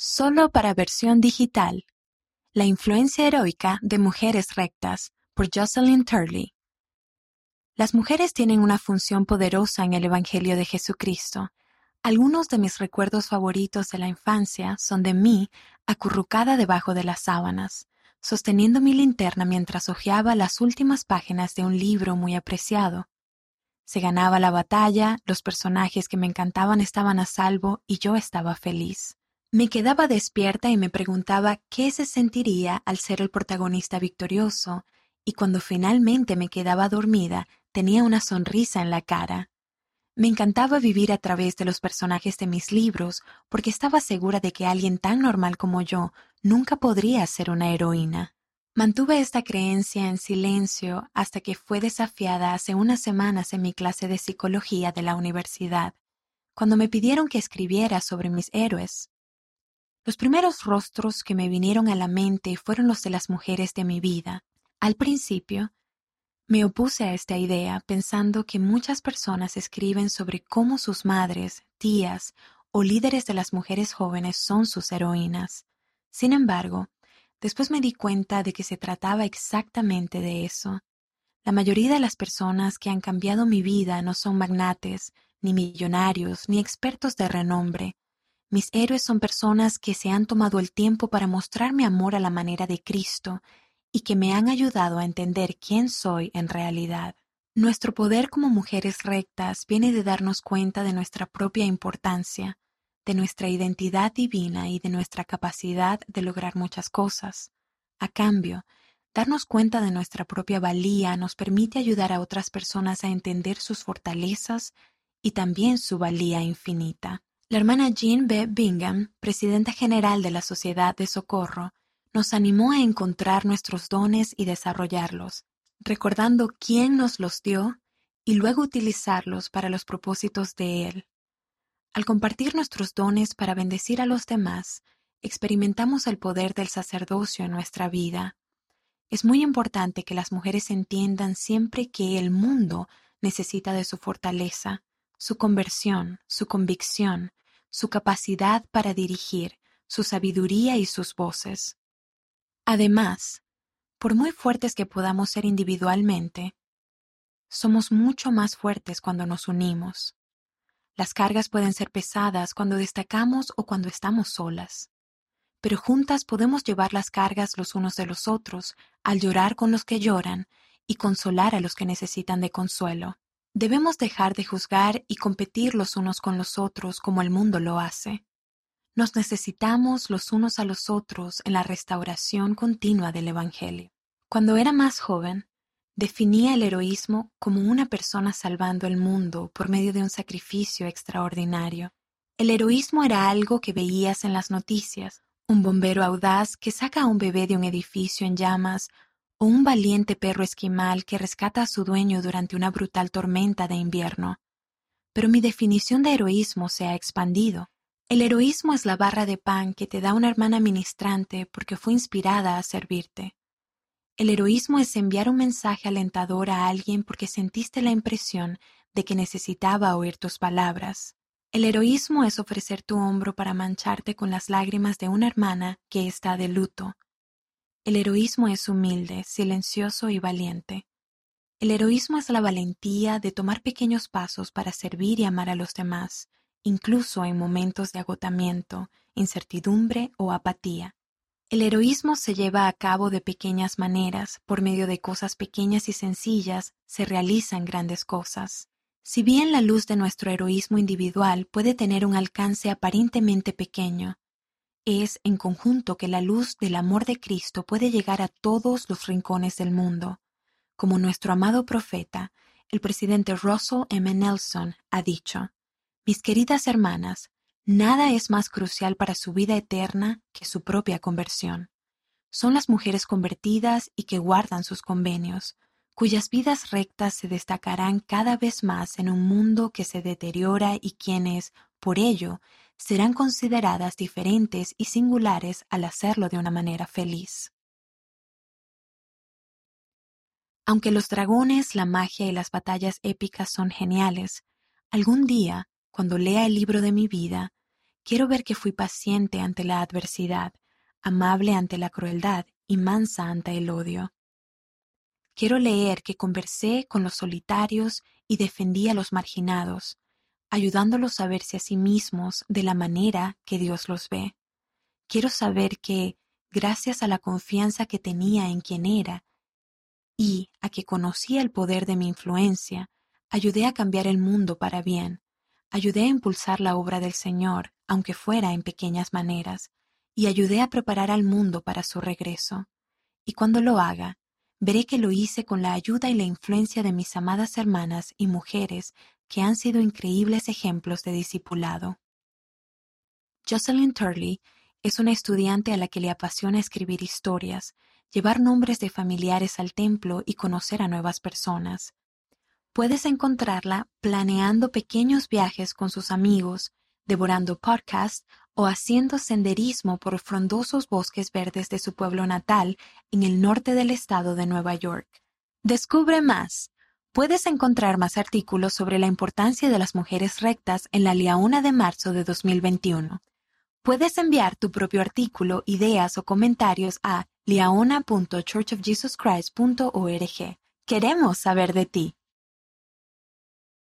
Solo para versión digital. La influencia heroica de mujeres rectas por Jocelyn Turley. Las mujeres tienen una función poderosa en el Evangelio de Jesucristo. Algunos de mis recuerdos favoritos de la infancia son de mí acurrucada debajo de las sábanas, sosteniendo mi linterna mientras hojeaba las últimas páginas de un libro muy apreciado. Se ganaba la batalla, los personajes que me encantaban estaban a salvo y yo estaba feliz. Me quedaba despierta y me preguntaba qué se sentiría al ser el protagonista victorioso, y cuando finalmente me quedaba dormida tenía una sonrisa en la cara. Me encantaba vivir a través de los personajes de mis libros porque estaba segura de que alguien tan normal como yo nunca podría ser una heroína. Mantuve esta creencia en silencio hasta que fue desafiada hace unas semanas en mi clase de psicología de la universidad, cuando me pidieron que escribiera sobre mis héroes. Los primeros rostros que me vinieron a la mente fueron los de las mujeres de mi vida. Al principio, me opuse a esta idea pensando que muchas personas escriben sobre cómo sus madres, tías o líderes de las mujeres jóvenes son sus heroínas. Sin embargo, después me di cuenta de que se trataba exactamente de eso. La mayoría de las personas que han cambiado mi vida no son magnates, ni millonarios, ni expertos de renombre. Mis héroes son personas que se han tomado el tiempo para mostrarme amor a la manera de Cristo y que me han ayudado a entender quién soy en realidad. Nuestro poder como mujeres rectas viene de darnos cuenta de nuestra propia importancia, de nuestra identidad divina y de nuestra capacidad de lograr muchas cosas. A cambio, darnos cuenta de nuestra propia valía nos permite ayudar a otras personas a entender sus fortalezas y también su valía infinita. La hermana Jean B. Bingham, presidenta general de la Sociedad de Socorro, nos animó a encontrar nuestros dones y desarrollarlos, recordando quién nos los dio y luego utilizarlos para los propósitos de Él. Al compartir nuestros dones para bendecir a los demás, experimentamos el poder del sacerdocio en nuestra vida. Es muy importante que las mujeres entiendan siempre que el mundo necesita de su fortaleza, su conversión, su convicción, su capacidad para dirigir, su sabiduría y sus voces. Además, por muy fuertes que podamos ser individualmente, somos mucho más fuertes cuando nos unimos. Las cargas pueden ser pesadas cuando destacamos o cuando estamos solas, pero juntas podemos llevar las cargas los unos de los otros al llorar con los que lloran y consolar a los que necesitan de consuelo. Debemos dejar de juzgar y competir los unos con los otros como el mundo lo hace. Nos necesitamos los unos a los otros en la restauración continua del Evangelio. Cuando era más joven, definía el heroísmo como una persona salvando el mundo por medio de un sacrificio extraordinario. El heroísmo era algo que veías en las noticias, un bombero audaz que saca a un bebé de un edificio en llamas o un valiente perro esquimal que rescata a su dueño durante una brutal tormenta de invierno. Pero mi definición de heroísmo se ha expandido. El heroísmo es la barra de pan que te da una hermana ministrante porque fue inspirada a servirte. El heroísmo es enviar un mensaje alentador a alguien porque sentiste la impresión de que necesitaba oír tus palabras. El heroísmo es ofrecer tu hombro para mancharte con las lágrimas de una hermana que está de luto. El heroísmo es humilde, silencioso y valiente. El heroísmo es la valentía de tomar pequeños pasos para servir y amar a los demás, incluso en momentos de agotamiento, incertidumbre o apatía. El heroísmo se lleva a cabo de pequeñas maneras, por medio de cosas pequeñas y sencillas se realizan grandes cosas. Si bien la luz de nuestro heroísmo individual puede tener un alcance aparentemente pequeño, es en conjunto que la luz del amor de Cristo puede llegar a todos los rincones del mundo. Como nuestro amado profeta, el presidente Russell M. Nelson, ha dicho, mis queridas hermanas, nada es más crucial para su vida eterna que su propia conversión. Son las mujeres convertidas y que guardan sus convenios, cuyas vidas rectas se destacarán cada vez más en un mundo que se deteriora y quienes, por ello, serán consideradas diferentes y singulares al hacerlo de una manera feliz. Aunque los dragones, la magia y las batallas épicas son geniales, algún día cuando lea el libro de mi vida, Quiero ver que fui paciente ante la adversidad, amable ante la crueldad y mansa ante el odio. Quiero leer que conversé con los solitarios y defendí a los marginados, ayudándolos a verse a sí mismos de la manera que Dios los ve. Quiero saber que, gracias a la confianza que tenía en quien era y a que conocía el poder de mi influencia, ayudé a cambiar el mundo para bien, ayudé a impulsar la obra del Señor, aunque fuera en pequeñas maneras, y ayudé a preparar al mundo para su regreso. Y cuando lo haga, veré que lo hice con la ayuda y la influencia de mis amadas hermanas y mujeres que han sido increíbles ejemplos de discipulado. Jocelyn Turley es una estudiante a la que le apasiona escribir historias, llevar nombres de familiares al templo y conocer a nuevas personas. Puedes encontrarla planeando pequeños viajes con sus amigos, devorando podcasts o haciendo senderismo por frondosos bosques verdes de su pueblo natal en el norte del estado de Nueva York. Descubre más. Puedes encontrar más artículos sobre la importancia de las mujeres rectas en la Liauna de marzo de 2021. Puedes enviar tu propio artículo, ideas o comentarios a liaona.churchofjesuschrist.org. Queremos saber de ti.